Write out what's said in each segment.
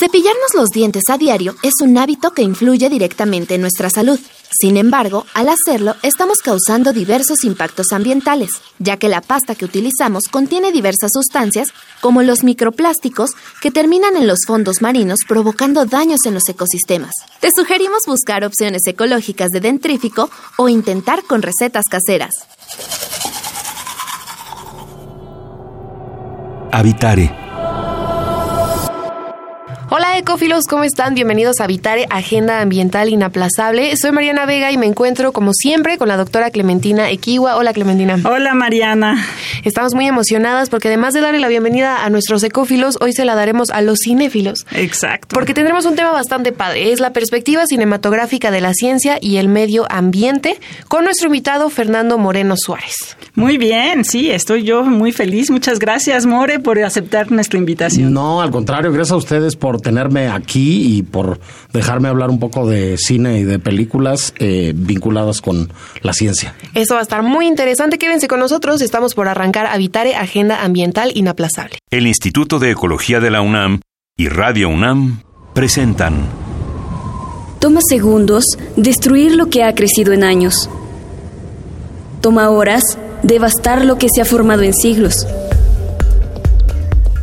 Cepillarnos los dientes a diario es un hábito que influye directamente en nuestra salud. Sin embargo, al hacerlo, estamos causando diversos impactos ambientales, ya que la pasta que utilizamos contiene diversas sustancias, como los microplásticos, que terminan en los fondos marinos provocando daños en los ecosistemas. Te sugerimos buscar opciones ecológicas de dentrífico o intentar con recetas caseras. Habitare Hola ecófilos, ¿cómo están? Bienvenidos a Vitare, Agenda Ambiental Inaplazable. Soy Mariana Vega y me encuentro como siempre con la doctora Clementina Equiwa. Hola Clementina. Hola Mariana. Estamos muy emocionadas porque además de darle la bienvenida a nuestros ecófilos, hoy se la daremos a los cinéfilos. Exacto. Porque tendremos un tema bastante padre. Es la perspectiva cinematográfica de la ciencia y el medio ambiente con nuestro invitado Fernando Moreno Suárez. Muy bien, sí, estoy yo muy feliz. Muchas gracias More por aceptar nuestra invitación. No, al contrario, gracias a ustedes por tenerme aquí y por dejarme hablar un poco de cine y de películas eh, vinculadas con la ciencia. Eso va a estar muy interesante. Quédense con nosotros. Estamos por arrancar Habitare Agenda Ambiental Inaplazable. El Instituto de Ecología de la UNAM y Radio UNAM presentan. Toma segundos destruir lo que ha crecido en años. Toma horas devastar lo que se ha formado en siglos.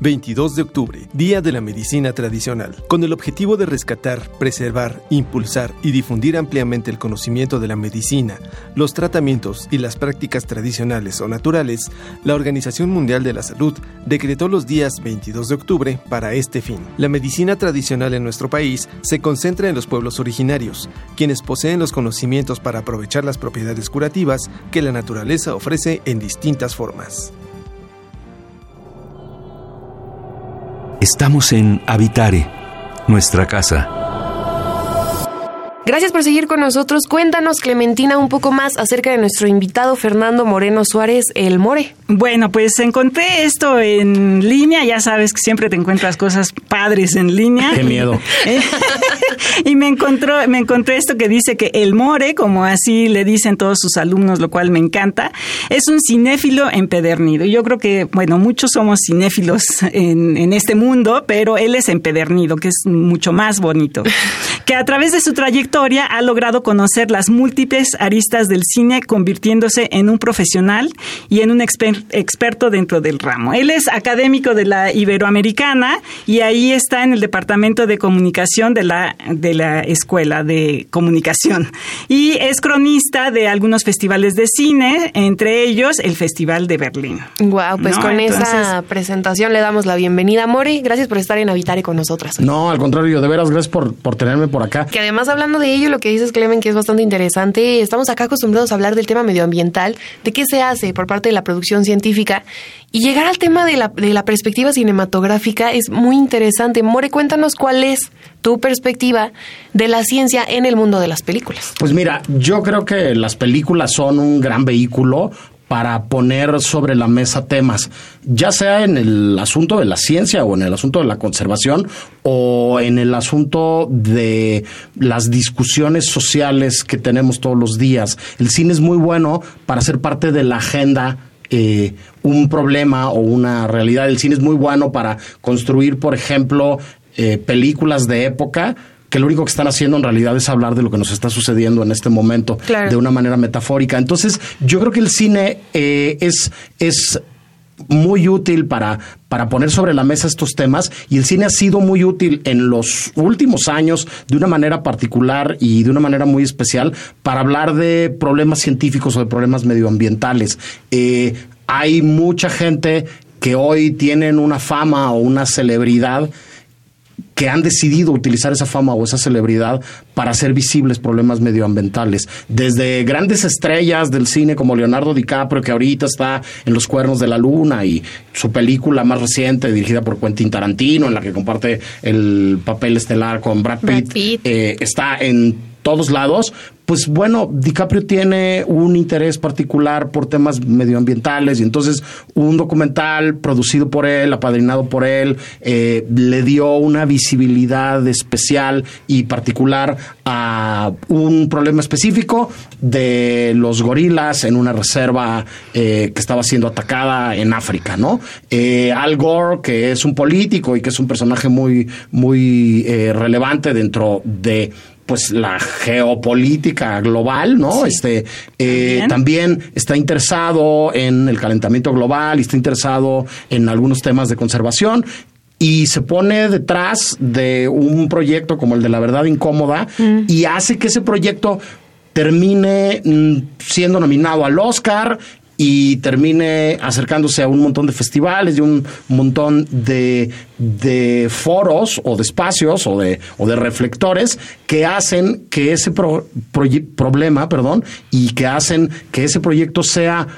22 de octubre, Día de la Medicina Tradicional, con el objetivo de rescatar, preservar, impulsar y difundir ampliamente el conocimiento de la medicina, los tratamientos y las prácticas tradicionales o naturales, la Organización Mundial de la Salud decretó los días 22 de octubre para este fin. La medicina tradicional en nuestro país se concentra en los pueblos originarios, quienes poseen los conocimientos para aprovechar las propiedades curativas que la naturaleza ofrece en distintas formas. Estamos en Habitare, nuestra casa. Gracias por seguir con nosotros. Cuéntanos, Clementina, un poco más acerca de nuestro invitado Fernando Moreno Suárez, el More. Bueno, pues encontré esto en línea. Ya sabes que siempre te encuentras cosas padres en línea. Qué miedo. y me encontró, me encontré esto que dice que el More, como así le dicen todos sus alumnos, lo cual me encanta, es un cinéfilo empedernido. Yo creo que, bueno, muchos somos cinéfilos en, en este mundo, pero él es empedernido, que es mucho más bonito. Que a través de su trayectoria ha logrado conocer las múltiples aristas del cine, convirtiéndose en un profesional y en un experto dentro del ramo. Él es académico de la Iberoamericana y ahí está en el departamento de comunicación de la, de la Escuela de Comunicación. Y es cronista de algunos festivales de cine, entre ellos el Festival de Berlín. Wow, pues con esa presentación le damos la bienvenida. Mori, gracias por estar en Habitare con nosotras. No, al contrario, de veras, gracias por, por tenerme por acá. Que además hablando de ello, lo que dices, Clemen, que es bastante interesante. Estamos acá acostumbrados a hablar del tema medioambiental, de qué se hace por parte de la producción científica. Y llegar al tema de la, de la perspectiva cinematográfica es muy interesante. More, cuéntanos cuál es tu perspectiva de la ciencia en el mundo de las películas. Pues mira, yo creo que las películas son un gran vehículo para poner sobre la mesa temas, ya sea en el asunto de la ciencia o en el asunto de la conservación o en el asunto de las discusiones sociales que tenemos todos los días. El cine es muy bueno para ser parte de la agenda eh, un problema o una realidad. El cine es muy bueno para construir, por ejemplo, eh, películas de época que lo único que están haciendo en realidad es hablar de lo que nos está sucediendo en este momento de una manera metafórica. Entonces, yo creo que el cine eh, es, es muy útil para, para poner sobre la mesa estos temas y el cine ha sido muy útil en los últimos años de una manera particular y de una manera muy especial para hablar de problemas científicos o de problemas medioambientales. Eh, hay mucha gente que hoy tienen una fama o una celebridad que han decidido utilizar esa fama o esa celebridad para hacer visibles problemas medioambientales. Desde grandes estrellas del cine como Leonardo DiCaprio, que ahorita está en Los Cuernos de la Luna, y su película más reciente, dirigida por Quentin Tarantino, en la que comparte el papel estelar con Brad Pitt, eh, está en todos lados, pues bueno, DiCaprio tiene un interés particular por temas medioambientales y entonces un documental producido por él, apadrinado por él, eh, le dio una visibilidad especial y particular a un problema específico de los gorilas en una reserva eh, que estaba siendo atacada en África, ¿no? Eh, Al Gore, que es un político y que es un personaje muy, muy relevante dentro de pues la geopolítica global, ¿no? Este eh, ¿También? está interesado en el calentamiento global y está interesado en algunos temas de conservación y se pone detrás de un proyecto como el de la verdad incómoda mm. y hace que ese proyecto termine mm, siendo nominado al Oscar y termine acercándose a un montón de festivales y un montón de, de foros o de espacios o de, o de reflectores que hacen que ese problema, perdón, y que hacen que ese proyecto sea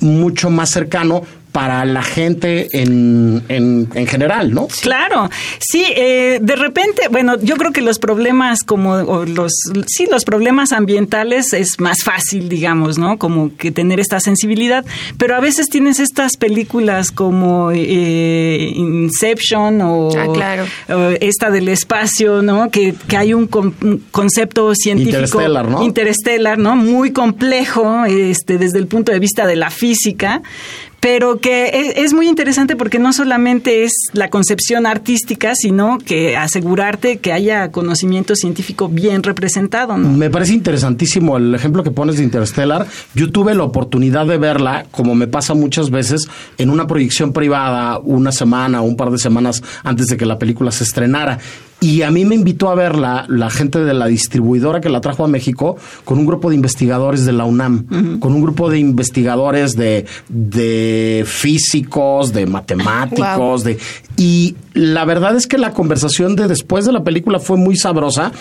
mucho más cercano para la gente en, en, general, ¿no? Claro, sí, eh, de repente, bueno, yo creo que los problemas como los, sí, los problemas ambientales es más fácil, digamos, ¿no? Como que tener esta sensibilidad, pero a veces tienes estas películas como eh, Inception o, ah, esta del espacio, ¿no? Que, que hay un, concepto científico interestelar, ¿no? interestelar, ¿no? Muy complejo, este, desde el punto de vista de la física, pero que es, muy interesante porque no solamente es la concepción artística, sino que asegurarte que haya conocimiento científico bien representado. Me parece interesantísimo el ejemplo que pones de Interstellar. Yo tuve la oportunidad de verla, como me pasa muchas veces, en una proyección privada una semana o un par de semanas antes de que la película se estrenara. Y a mí me invitó a verla la gente de la distribuidora que la trajo a México con un grupo de investigadores de la UNAM, con un grupo de investigadores de, de físicos, de matemáticos, de y la verdad es que la conversación de después de la película fue muy sabrosa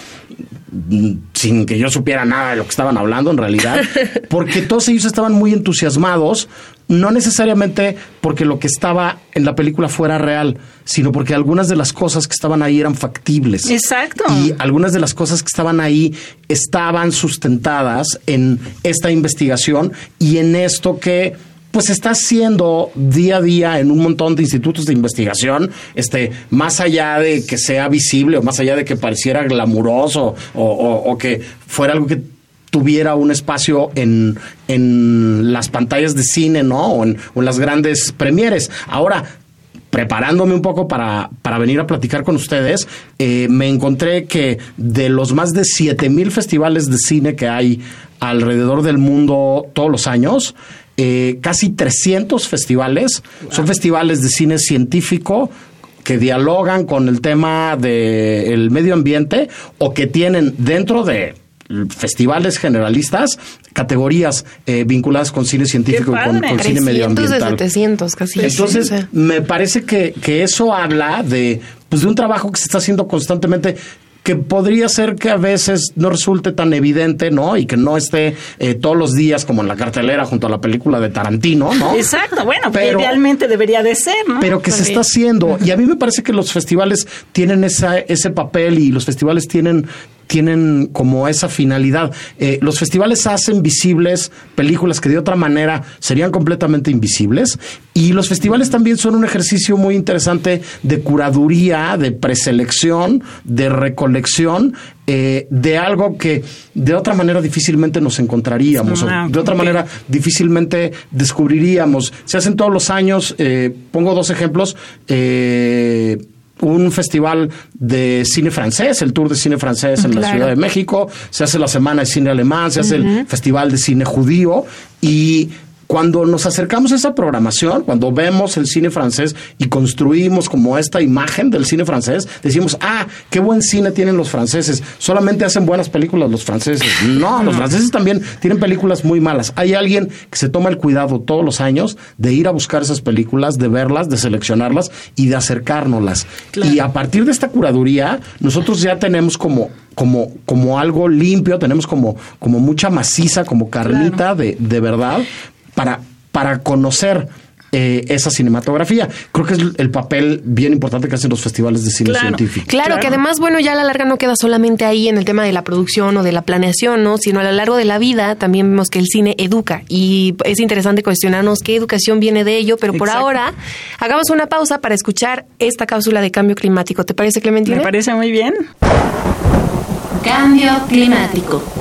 sin que yo supiera nada de lo que estaban hablando en realidad, porque todos ellos estaban muy entusiasmados, no necesariamente porque lo que estaba en la película fuera real, sino porque algunas de las cosas que estaban ahí eran factibles. Exacto. Y algunas de las cosas que estaban ahí estaban sustentadas en esta investigación y en esto que pues está haciendo día a día en un montón de institutos de investigación, este, más allá de que sea visible o más allá de que pareciera glamuroso o, que fuera algo que tuviera un espacio en, en las pantallas de cine, ¿no? O en, las grandes premieres. Ahora, preparándome un poco para, para, venir a platicar con ustedes, eh, me encontré que de los más de 7 mil festivales de cine que hay alrededor del mundo todos los años, eh, casi 300 festivales. Son festivales de cine científico que dialogan con el tema del medio ambiente o que tienen dentro de festivales generalistas, categorías eh, vinculadas con cine científico y con, cine medioambiental. De 700, casi. Entonces, me parece que, que eso habla de, pues, de un trabajo que se está haciendo constantemente que podría ser que a veces no resulte tan evidente, ¿no? Y que no esté eh, todos los días como en la cartelera junto a la película de Tarantino, ¿no? Exacto, bueno, pero, idealmente debería de ser, ¿no? Pero que se está haciendo. Y a mí me parece que los festivales tienen esa, ese papel y los festivales tienen tienen como esa finalidad. Eh, los festivales hacen visibles películas que de otra manera serían completamente invisibles y los festivales también son un ejercicio muy interesante de curaduría, de preselección, de recolección eh, de algo que de otra manera difícilmente nos encontraríamos, o ah, de otra manera difícilmente descubriríamos. Se hacen todos los años, eh, pongo dos ejemplos, eh, un festival de cine francés, el Tour de Cine Francés en la Ciudad de México, se hace la Semana de Cine Alemán, se hace el Festival de Cine Judío. Y cuando nos acercamos a esa programación, cuando vemos el cine francés y construimos como esta imagen del cine francés, decimos, ah, qué buen cine tienen los franceses, solamente hacen buenas películas los franceses. No, los franceses también tienen películas muy malas. Hay alguien que se toma el cuidado todos los años de ir a buscar esas películas, de verlas, de seleccionarlas y de acercárnoslas. Y a partir de esta curaduría, nosotros ya tenemos como como, como algo limpio, tenemos como, como mucha maciza, como carnita de, de verdad, para, para conocer eh, esa cinematografía. Creo que es el papel bien importante que hacen los festivales de cine científico. Claro, que además, bueno, ya a la larga no queda solamente ahí en el tema de la producción o de la planeación, ¿no? Sino a lo largo de la vida también vemos que el cine educa y es interesante cuestionarnos qué educación viene de ello, pero por ahora hagamos una pausa para escuchar esta cápsula de cambio climático. ¿Te parece, Clementina? Me parece muy bien. Cambio climático.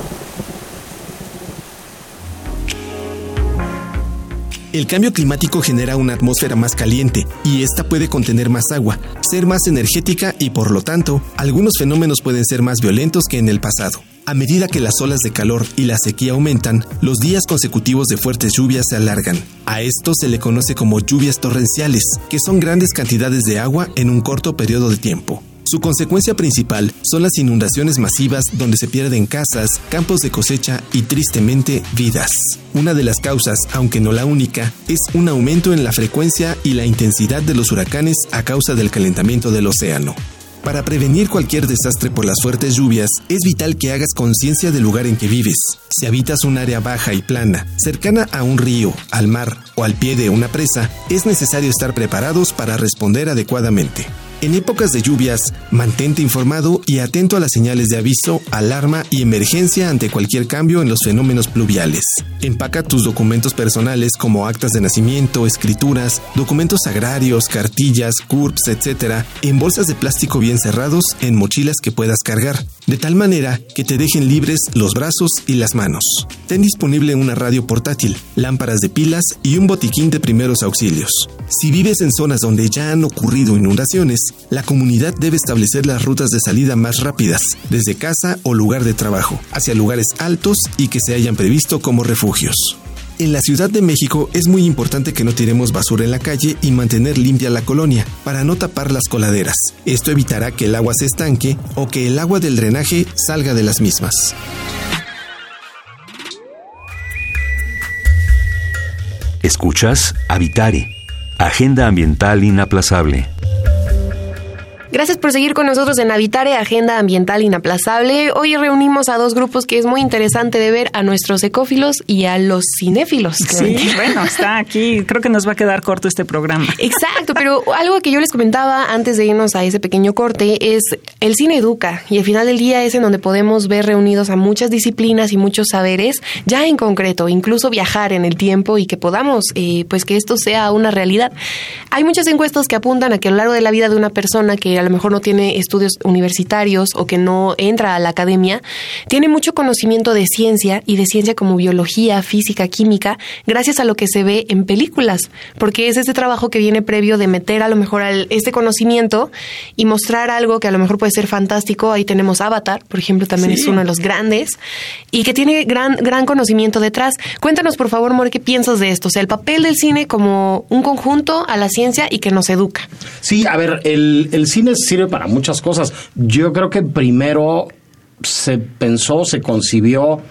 El cambio climático genera una atmósfera más caliente y esta puede contener más agua, ser más energética y por lo tanto, algunos fenómenos pueden ser más violentos que en el pasado. A medida que las olas de calor y la sequía aumentan, los días consecutivos de fuertes lluvias se alargan. A esto se le conoce como lluvias torrenciales, que son grandes cantidades de agua en un corto periodo de tiempo. Su consecuencia principal son las inundaciones masivas donde se pierden casas, campos de cosecha y tristemente vidas. Una de las causas, aunque no la única, es un aumento en la frecuencia y la intensidad de los huracanes a causa del calentamiento del océano. Para prevenir cualquier desastre por las fuertes lluvias, es vital que hagas conciencia del lugar en que vives. Si habitas un área baja y plana, cercana a un río, al mar o al pie de una presa, es necesario estar preparados para responder adecuadamente. En épocas de lluvias, mantente informado y atento a las señales de aviso, alarma y emergencia ante cualquier cambio en los fenómenos pluviales. Empaca tus documentos personales como actas de nacimiento, escrituras, documentos agrarios, cartillas, CURPS, etc., en bolsas de plástico bien cerrados en mochilas que puedas cargar, de tal manera que te dejen libres los brazos y las manos. Ten disponible una radio portátil, lámparas de pilas y un botiquín de primeros auxilios. Si vives en zonas donde ya han ocurrido inundaciones, la comunidad debe establecer las rutas de salida más rápidas, desde casa o lugar de trabajo, hacia lugares altos y que se hayan previsto como refugios. En la Ciudad de México es muy importante que no tiremos basura en la calle y mantener limpia la colonia para no tapar las coladeras. Esto evitará que el agua se estanque o que el agua del drenaje salga de las mismas. Escuchas Habitare, Agenda Ambiental Inaplazable. Gracias por seguir con nosotros en Habitare, Agenda Ambiental Inaplazable. Hoy reunimos a dos grupos que es muy interesante de ver, a nuestros ecófilos y a los cinéfilos. Sí, bueno, está aquí. Creo que nos va a quedar corto este programa. Exacto, pero algo que yo les comentaba antes de irnos a ese pequeño corte es el cine educa y al final del día es en donde podemos ver reunidos a muchas disciplinas y muchos saberes, ya en concreto, incluso viajar en el tiempo y que podamos, eh, pues que esto sea una realidad. Hay muchas encuestas que apuntan a que a lo largo de la vida de una persona que a lo mejor no tiene estudios universitarios o que no entra a la academia, tiene mucho conocimiento de ciencia y de ciencia como biología, física, química, gracias a lo que se ve en películas, porque es ese trabajo que viene previo de meter a lo mejor este conocimiento y mostrar algo que a lo mejor puede ser fantástico. Ahí tenemos Avatar, por ejemplo, también es uno de los grandes y que tiene gran, gran conocimiento detrás. Cuéntanos, por favor, More, ¿qué piensas de esto? O sea, el papel del cine como un conjunto a la ciencia y que nos educa. Sí, a ver, el, el cine sirve para muchas cosas. Yo creo que primero se pensó, se concibió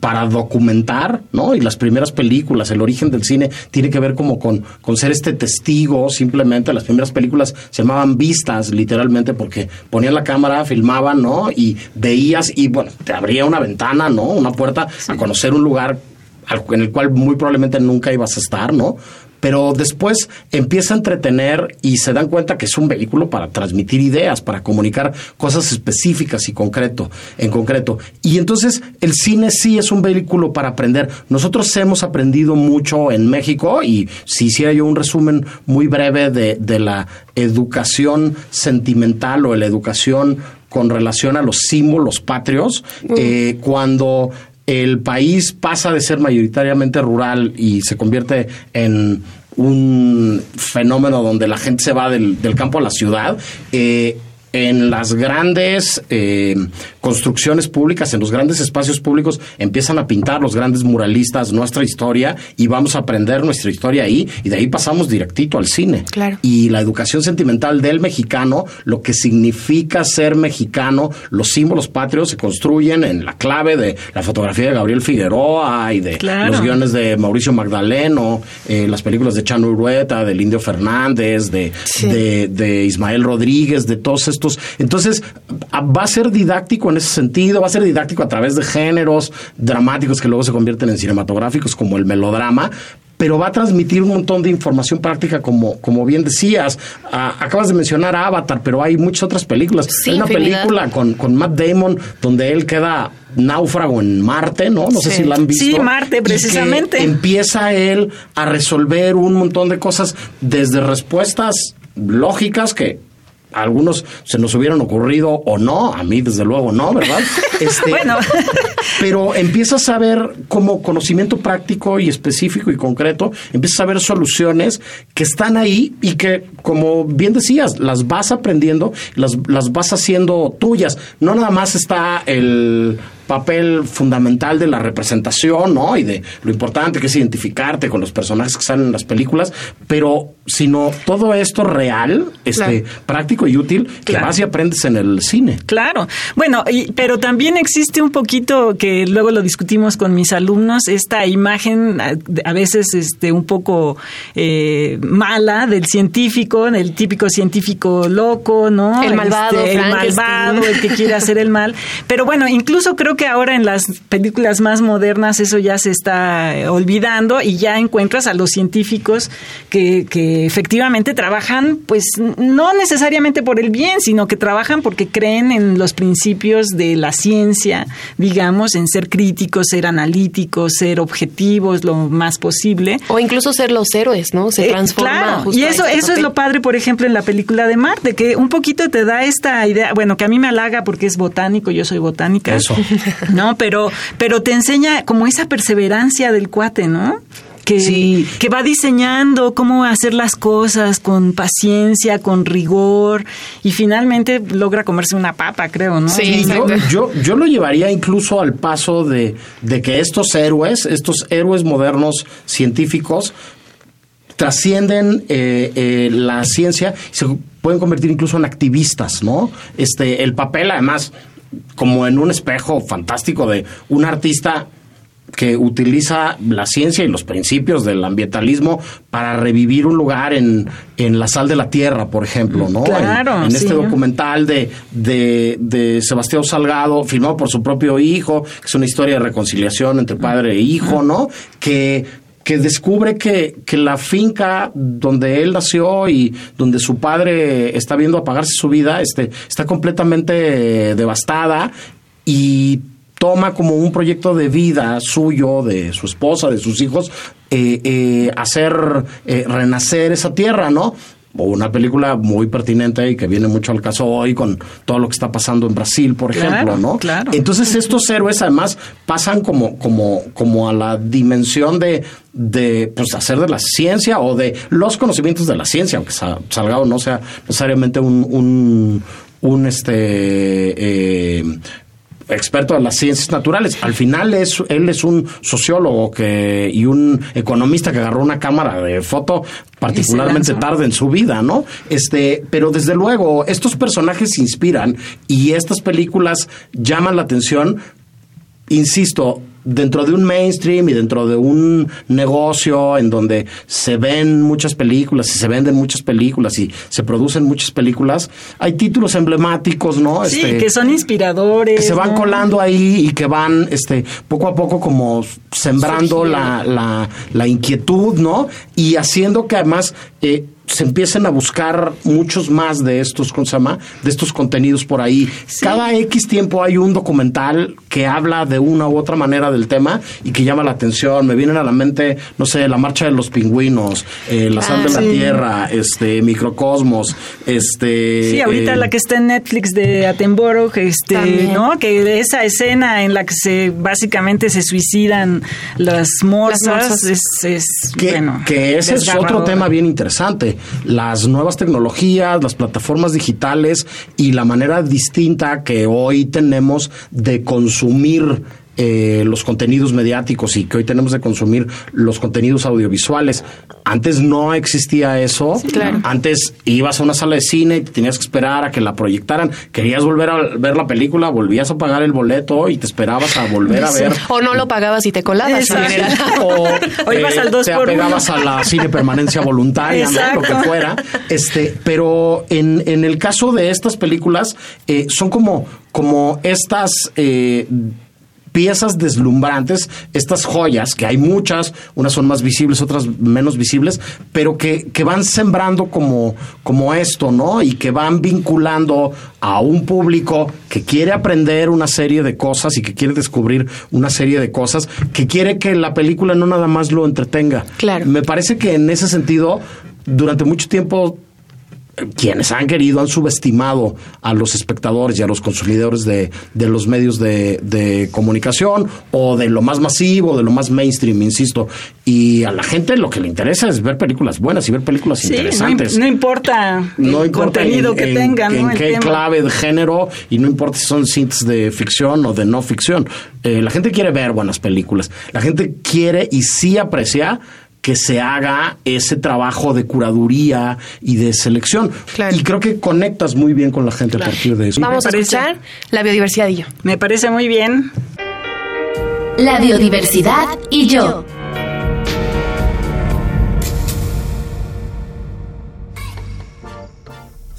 para documentar, ¿no? Y las primeras películas, el origen del cine tiene que ver como con, con ser este testigo, simplemente las primeras películas se llamaban vistas, literalmente, porque ponían la cámara, filmaban, ¿no? Y veías y, bueno, te abría una ventana, ¿no? Una puerta a conocer un lugar en el cual muy probablemente nunca ibas a estar, ¿no? Pero después empieza a entretener y se dan cuenta que es un vehículo para transmitir ideas, para comunicar cosas específicas y concreto, en concreto. Y entonces el cine sí es un vehículo para aprender. Nosotros hemos aprendido mucho en México y si hiciera yo un resumen muy breve de, de la educación sentimental o la educación con relación a los símbolos patrios, eh, cuando el país pasa de ser mayoritariamente rural y se convierte en un fenómeno donde la gente se va del, campo a la ciudad, eh, en las grandes eh, construcciones públicas, en los grandes espacios públicos, empiezan a pintar los grandes muralistas nuestra historia y vamos a aprender nuestra historia ahí y de ahí pasamos directito al cine. Claro. Y la educación sentimental del mexicano, lo que significa ser mexicano, los símbolos patrios se construyen en la clave de la fotografía de Gabriel Figueroa y de Claro. los guiones de Mauricio Magdaleno, eh, las películas de Chano Urueta, del Indio Fernández, de, de, de Ismael Rodríguez, de todos estos. Entonces, a- va a ser didáctico en ese sentido, va a ser didáctico a través de géneros dramáticos que luego se convierten en cinematográficos, como el melodrama. Pero va a transmitir un montón de información práctica, como, como bien decías. Ah, acabas de mencionar Avatar, pero hay muchas otras películas. Sí, hay una infinidad. película con, con Matt Damon donde él queda náufrago en Marte, ¿no? No sé si la han visto. Sí, Marte, precisamente. empieza él a resolver un montón de cosas desde respuestas lógicas que a algunos se nos hubieran ocurrido o no, a mí desde luego no, ¿verdad? Este, Bueno. pero empiezas a ver como conocimiento práctico y específico y concreto, empiezas a ver soluciones que están ahí y que, como bien decías, las vas aprendiendo, las, las vas haciendo tuyas. No nada más está el papel fundamental de la representación, ¿no? Y de lo importante que es identificarte con los personajes que salen en las películas, pero sino todo esto real, este, Claro. práctico y útil, que Claro. vas y aprendes en el cine. Claro, bueno, y- pero también existe un poquito que luego lo discutimos con mis alumnos, esta imagen a, a veces este, un poco eh, mala del científico, del típico científico loco, ¿no? El malvado, Este, el malvado, el que quiere hacer el mal. Pero bueno, incluso creo que ahora en las películas más modernas eso ya se está eh, olvidando y ya encuentras a los científicos que, que efectivamente trabajan, pues no necesariamente por el bien, sino que trabajan porque creen en los principios de la ciencia, digamos, en ser críticos, ser analíticos, ser objetivos lo más posible. O incluso ser los héroes, ¿no? Se Eh, transforma. claro, justo y eso, eso es lo padre, por ejemplo, en la película de Marte, que un poquito te da esta idea, bueno, que a mí me halaga porque es botánico, yo soy botánica. Eso. No, pero, pero te enseña como esa perseverancia del cuate, ¿no? Que, Sí. que va diseñando cómo hacer las cosas con paciencia, con rigor, y finalmente logra comerse una papa, creo, ¿no? Sí, yo, yo, yo lo llevaría incluso al paso de, de que estos héroes, estos héroes modernos científicos, trascienden eh, eh, la ciencia y se pueden convertir incluso en activistas, ¿no? Este, el papel, además, como en un espejo fantástico de un artista que utiliza la ciencia y los principios del ambientalismo para revivir un lugar en, en la sal de la tierra, por ejemplo, ¿no? Claro, En, en este documental de, de, de Sebastián Salgado, filmado por su propio hijo, que es una historia de reconciliación entre padre e hijo, ¿no? Que, que descubre que, que la finca donde él nació y donde su padre está viendo apagarse su vida este, está completamente devastada y toma como un proyecto de vida suyo, de su esposa, de sus hijos, eh, eh, hacer eh, renacer esa tierra, ¿no? O una película muy pertinente y que viene mucho al caso hoy con todo lo que está pasando en Brasil, por Claro, ejemplo, ¿no? claro. Entonces estos héroes además pasan como, como, como a la dimensión de, de pues, hacer de la ciencia o de los conocimientos de la ciencia, aunque Sa- Salgado no sea necesariamente un, un, un este eh, experto en las ciencias naturales. Al final es él es un sociólogo que y un economista que agarró una cámara de foto particularmente tarde en su vida, ¿no? Este, pero desde luego estos personajes inspiran y estas películas llaman la atención insisto, dentro de un mainstream y dentro de un negocio en donde se ven muchas películas y se venden muchas películas y se producen muchas películas, hay títulos emblemáticos, ¿no? Sí, Este, que son inspiradores. que se van ¿no? colando ahí y que van este poco a poco como sembrando la, la, la inquietud, ¿no? Y haciendo que además eh, se empiecen a buscar muchos más de estos, ¿cómo se llama? De estos contenidos por ahí. Cada X tiempo hay un documental que habla de una u otra manera del tema y que llama la atención. Me vienen a la mente, no sé, la marcha de los pingüinos, eh, la sal Ah, de la tierra, este, microcosmos, este. Sí, ahorita eh, la que está en Netflix de Attenborough, este, También. ¿no? Que esa escena en la que se básicamente se suicidan las morsas, morsas. es, es que, bueno, que ese es otro tema bien interesante. Las nuevas tecnologías, las plataformas digitales y la manera distinta que hoy tenemos de consumir eh, los contenidos mediáticos y que hoy tenemos de consumir los contenidos audiovisuales. Antes no existía eso. Antes ibas a una sala de cine y tenías que esperar a que la proyectaran. Querías volver a ver la película, volvías a pagar el boleto y te esperabas a volver a ver. O no lo pagabas y te colabas. O, ibas al te apegabas a la cine permanencia voluntaria, lo que fuera. Este, pero en, en el caso de estas películas, eh, son como, como estas eh, piezas deslumbrantes, estas joyas, que hay muchas, unas son más visibles, otras menos visibles, pero que, que van sembrando como, como esto, ¿no? Y que van vinculando a un público que quiere aprender una serie de cosas y que quiere descubrir una serie de cosas, que quiere que la película no nada más lo entretenga. Claro. Me parece que en ese sentido, durante mucho tiempo quienes han querido han subestimado a los espectadores y a los consumidores de, los medios de, comunicación o de lo más masivo, de lo más mainstream, insisto. Y a la gente lo que le interesa es ver películas buenas y ver películas interesantes. No, importa el contenido que tengan. En, qué clave de género y no importa si son cintas de ficción o de no ficción. Eh, la gente quiere ver buenas películas. La gente quiere y sí aprecia que se haga ese trabajo de curaduría y de selección. Y creo que conectas muy bien con la gente a partir de eso. Vamos a escuchar la biodiversidad y yo. Me parece muy bien. La biodiversidad y yo.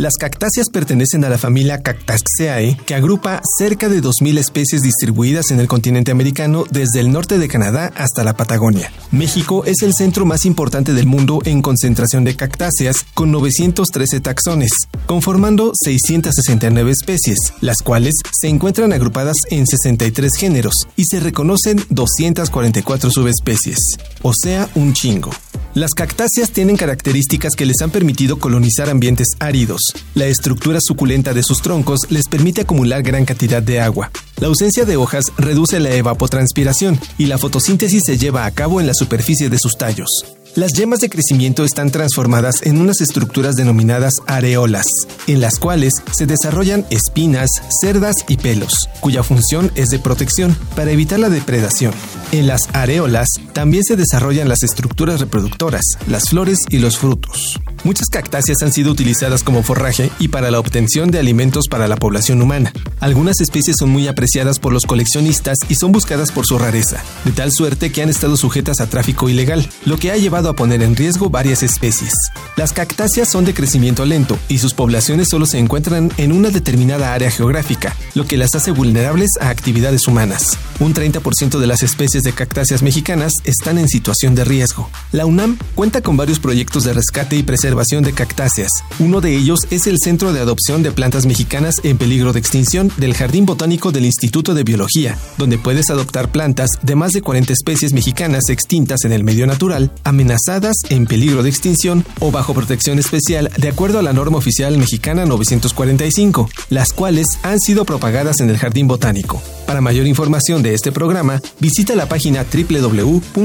Las cactáceas pertenecen a la familia Cactaceae, que agrupa cerca de 2.000 especies distribuidas en el continente americano desde el norte de Canadá hasta la Patagonia. México es el centro más importante del mundo en concentración de cactáceas, con 913 taxones, conformando 669 especies, las cuales se encuentran agrupadas en 63 géneros y se reconocen 244 subespecies, o sea, un chingo. Las cactáceas tienen características que les han permitido colonizar ambientes áridos. La estructura suculenta de sus troncos les permite acumular gran cantidad de agua. La ausencia de hojas reduce la evapotranspiración y la fotosíntesis se lleva a cabo en la superficie de sus tallos. Las yemas de crecimiento están transformadas en unas estructuras denominadas areolas, en las cuales se desarrollan espinas, cerdas y pelos, cuya función es de protección para evitar la depredación. En las areolas también se desarrollan las estructuras reproductoras, las flores y los frutos. Muchas cactáceas han sido utilizadas como forraje y para la obtención de alimentos para la población humana. Algunas especies son muy apreciadas por los coleccionistas y son buscadas por su rareza, de tal suerte que han estado sujetas a tráfico ilegal, lo que ha llevado a poner en riesgo varias especies. Las cactáceas son de crecimiento lento y sus poblaciones solo se encuentran en una determinada área geográfica, lo que las hace vulnerables a actividades humanas. Un 30% de las especies de cactáceas mexicanas están en situación de riesgo. La UNAM cuenta con varios proyectos de rescate y preservación de cactáceas. Uno de ellos es el Centro de Adopción de Plantas Mexicanas en Peligro de Extinción del Jardín Botánico del Instituto de Biología, donde puedes adoptar plantas de más de 40 especies mexicanas extintas en el medio natural, amenazadas, en peligro de extinción o bajo protección especial de acuerdo a la norma oficial mexicana 945, las cuales han sido propagadas en el Jardín Botánico. Para mayor información de este programa, visita la página www.ib.unam.mx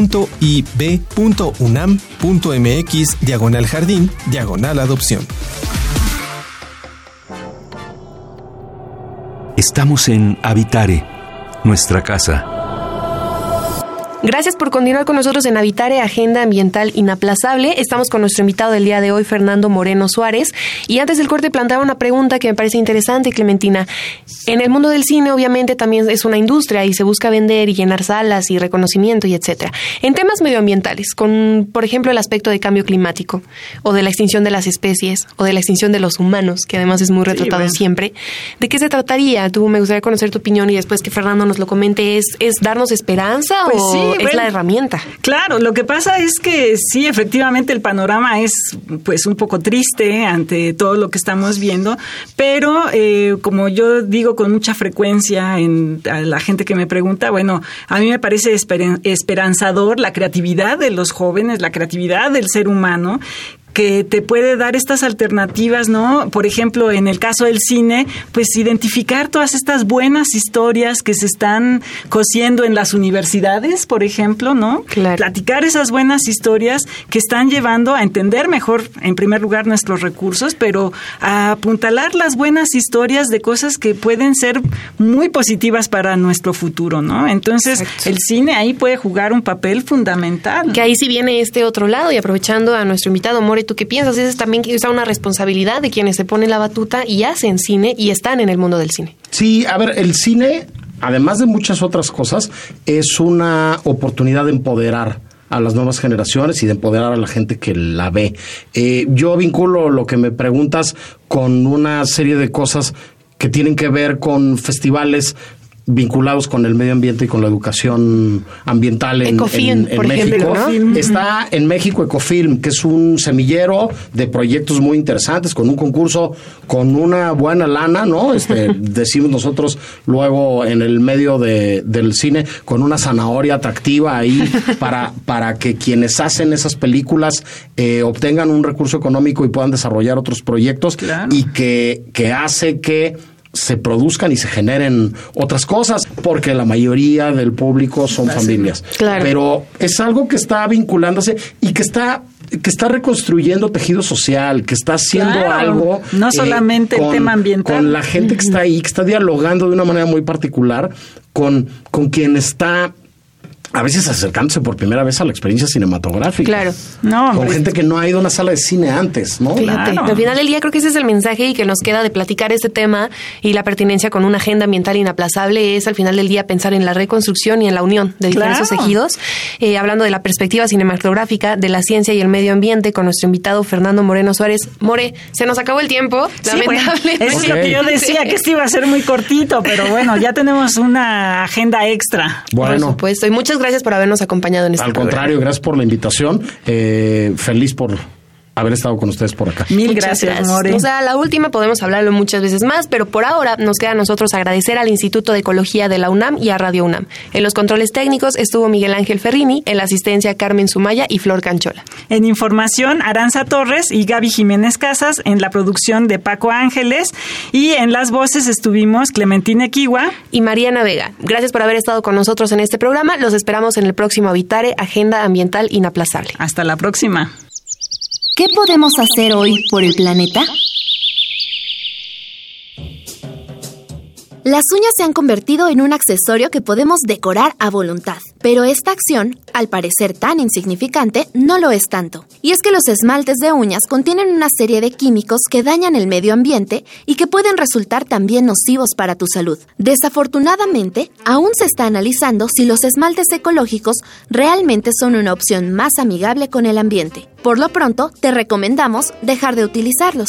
diagonal jardín diagonal adopción. Estamos en Habitare, nuestra casa. Gracias por continuar con nosotros en Habitare Agenda Ambiental Inaplazable. Estamos con nuestro invitado del día de hoy, Fernando Moreno Suárez. Y antes del corte planteaba una pregunta que me parece interesante, Clementina. En el mundo del cine, obviamente, también es una industria y se busca vender y llenar salas y reconocimiento y etcétera. En temas medioambientales, con, por ejemplo, el aspecto de cambio climático, o de la extinción de las especies, o de la extinción de los humanos, que además es muy retratado siempre, ¿de qué se trataría? Tú me gustaría conocer tu opinión y después que Fernando nos lo comente. ¿Es, es darnos esperanza pues o es la herramienta. Claro, lo que pasa es que sí, efectivamente el panorama es pues un poco triste ante todo lo que estamos viendo, pero eh, como yo digo con mucha frecuencia en, a la gente que me pregunta, bueno, a mí me parece esperanzador la creatividad de los jóvenes, la creatividad del ser humano que te puede dar estas alternativas, ¿no? Por ejemplo, en el caso del cine, pues identificar todas estas buenas historias que se están cosiendo en las universidades, por ejemplo, ¿no? Platicar esas buenas historias que están llevando a entender mejor, en primer lugar, nuestros recursos, pero a apuntalar las buenas historias de cosas que pueden ser muy positivas para nuestro futuro, ¿no? Entonces, el cine ahí puede jugar un papel fundamental. Que ahí sí viene este otro lado y aprovechando a nuestro invitado More, ¿tú qué piensas? Es también una responsabilidad de quienes se ponen la batuta y hacen cine y están en el mundo del cine. Sí, a ver, el cine, además de muchas otras cosas, es una oportunidad de empoderar a las nuevas generaciones y de empoderar a la gente que la ve. Eh, yo vinculo lo que me preguntas con una serie de cosas que tienen que ver con festivales vinculados con el medio ambiente y con la educación ambiental en, México. Está en México Ecofilm, que es un semillero de proyectos muy interesantes, con un concurso con una buena lana, ¿no? Este, decimos nosotros luego en el medio de, del cine, con una zanahoria atractiva ahí para, para que quienes hacen esas películas eh, obtengan un recurso económico y puedan desarrollar otros proyectos y que, que hace que se produzcan y se generen otras cosas, porque la mayoría del público son familias. Pero es algo que está vinculándose y que está que está reconstruyendo tejido social, que está haciendo algo. No solamente el tema ambiental. Con la gente que está ahí, que está dialogando de una manera muy particular con, con quien está a veces acercándose por primera vez a la experiencia cinematográfica. Claro. No, con gente que no ha ido a una sala de cine antes, ¿no? Fíjate, al final del día creo que ese es el mensaje y que nos queda de platicar este tema y la pertinencia con una agenda ambiental inaplazable es al final del día pensar en la reconstrucción y en la unión de diversos ejidos. Eh, hablando de la perspectiva cinematográfica de la ciencia y el medio ambiente con nuestro invitado Fernando Moreno Suárez. More, se nos acabó el tiempo, lamentablemente. es lo que yo decía, que esto iba a ser muy cortito, pero bueno, ya tenemos una agenda extra. Bueno. Por supuesto, y muchas gracias por habernos acompañado en este Al contrario, gracias por la invitación. Eh, feliz por haber estado con ustedes por acá. Mil gracias, More. O sea, la última podemos hablarlo muchas veces más, pero por ahora nos queda a nosotros agradecer al Instituto de Ecología de la UNAM y a Radio UNAM. En los controles técnicos estuvo Miguel Ángel Ferrini, en la asistencia Carmen Sumaya y Flor Canchola. En información, Aranza Torres y Gaby Jiménez Casas, en la producción de Paco Ángeles y en las voces estuvimos Clementina Kiwa y Mariana Vega. Gracias por haber estado con nosotros en este programa. Los esperamos en el próximo Habitare, Agenda Ambiental Inaplazable. Hasta la próxima. ¿Qué podemos hacer hoy por el planeta? Las uñas se han convertido en un accesorio que podemos decorar a voluntad, pero esta acción, al parecer tan insignificante, no lo es tanto. Y es que los esmaltes de uñas contienen una serie de químicos que dañan el medio ambiente y que pueden resultar también nocivos para tu salud. Desafortunadamente, aún se está analizando si los esmaltes ecológicos realmente son una opción más amigable con el ambiente. Por lo pronto, te recomendamos dejar de utilizarlos.